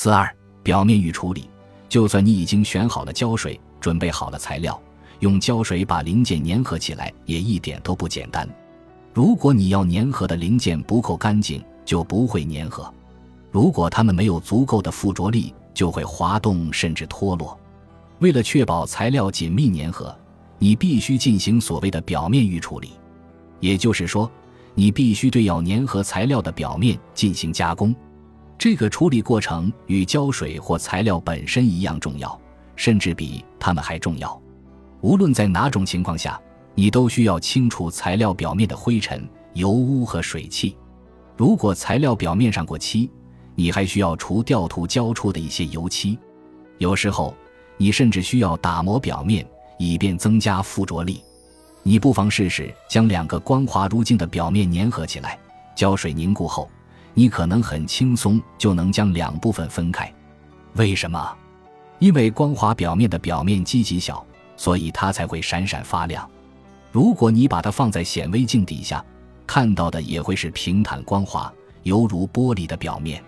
四二，表面预处理。就算你已经选好了胶水，准备好了材料，用胶水把零件粘合起来也一点都不简单。如果你要粘合的零件不够干净，就不会粘合；如果它们没有足够的附着力，就会滑动甚至脱落。为了确保材料紧密粘合，你必须进行所谓的表面预处理，也就是说，你必须对要粘合材料的表面进行加工。这个处理过程与胶水或材料本身一样重要，甚至比它们还重要。无论在哪种情况下，你都需要清除材料表面的灰尘、油污和水汽。如果材料表面上过漆，你还需要除掉涂胶处的一些油漆。有时候，你甚至需要打磨表面，以便增加附着力。你不妨试试将两个光滑如镜的表面粘合起来。胶水凝固后。你可能很轻松就能将两部分分开，为什么？因为光滑表面的表面积极小，所以它才会闪闪发亮。如果你把它放在显微镜底下，看到的也会是平坦光滑、犹如玻璃的表面。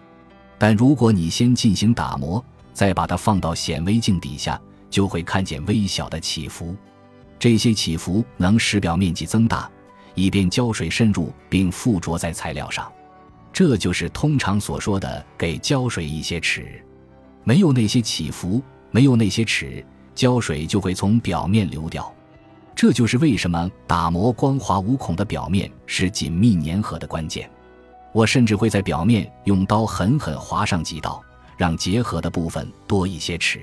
但如果你先进行打磨，再把它放到显微镜底下，就会看见微小的起伏。这些起伏能使表面积增大，以便胶水渗入并附着在材料上。这就是通常所说的给胶水一些齿，没有那些起伏，没有那些齿，胶水就会从表面流掉。这就是为什么打磨光滑无孔的表面是紧密粘合的关键。我甚至会在表面用刀狠狠划上几刀，让结合的部分多一些齿。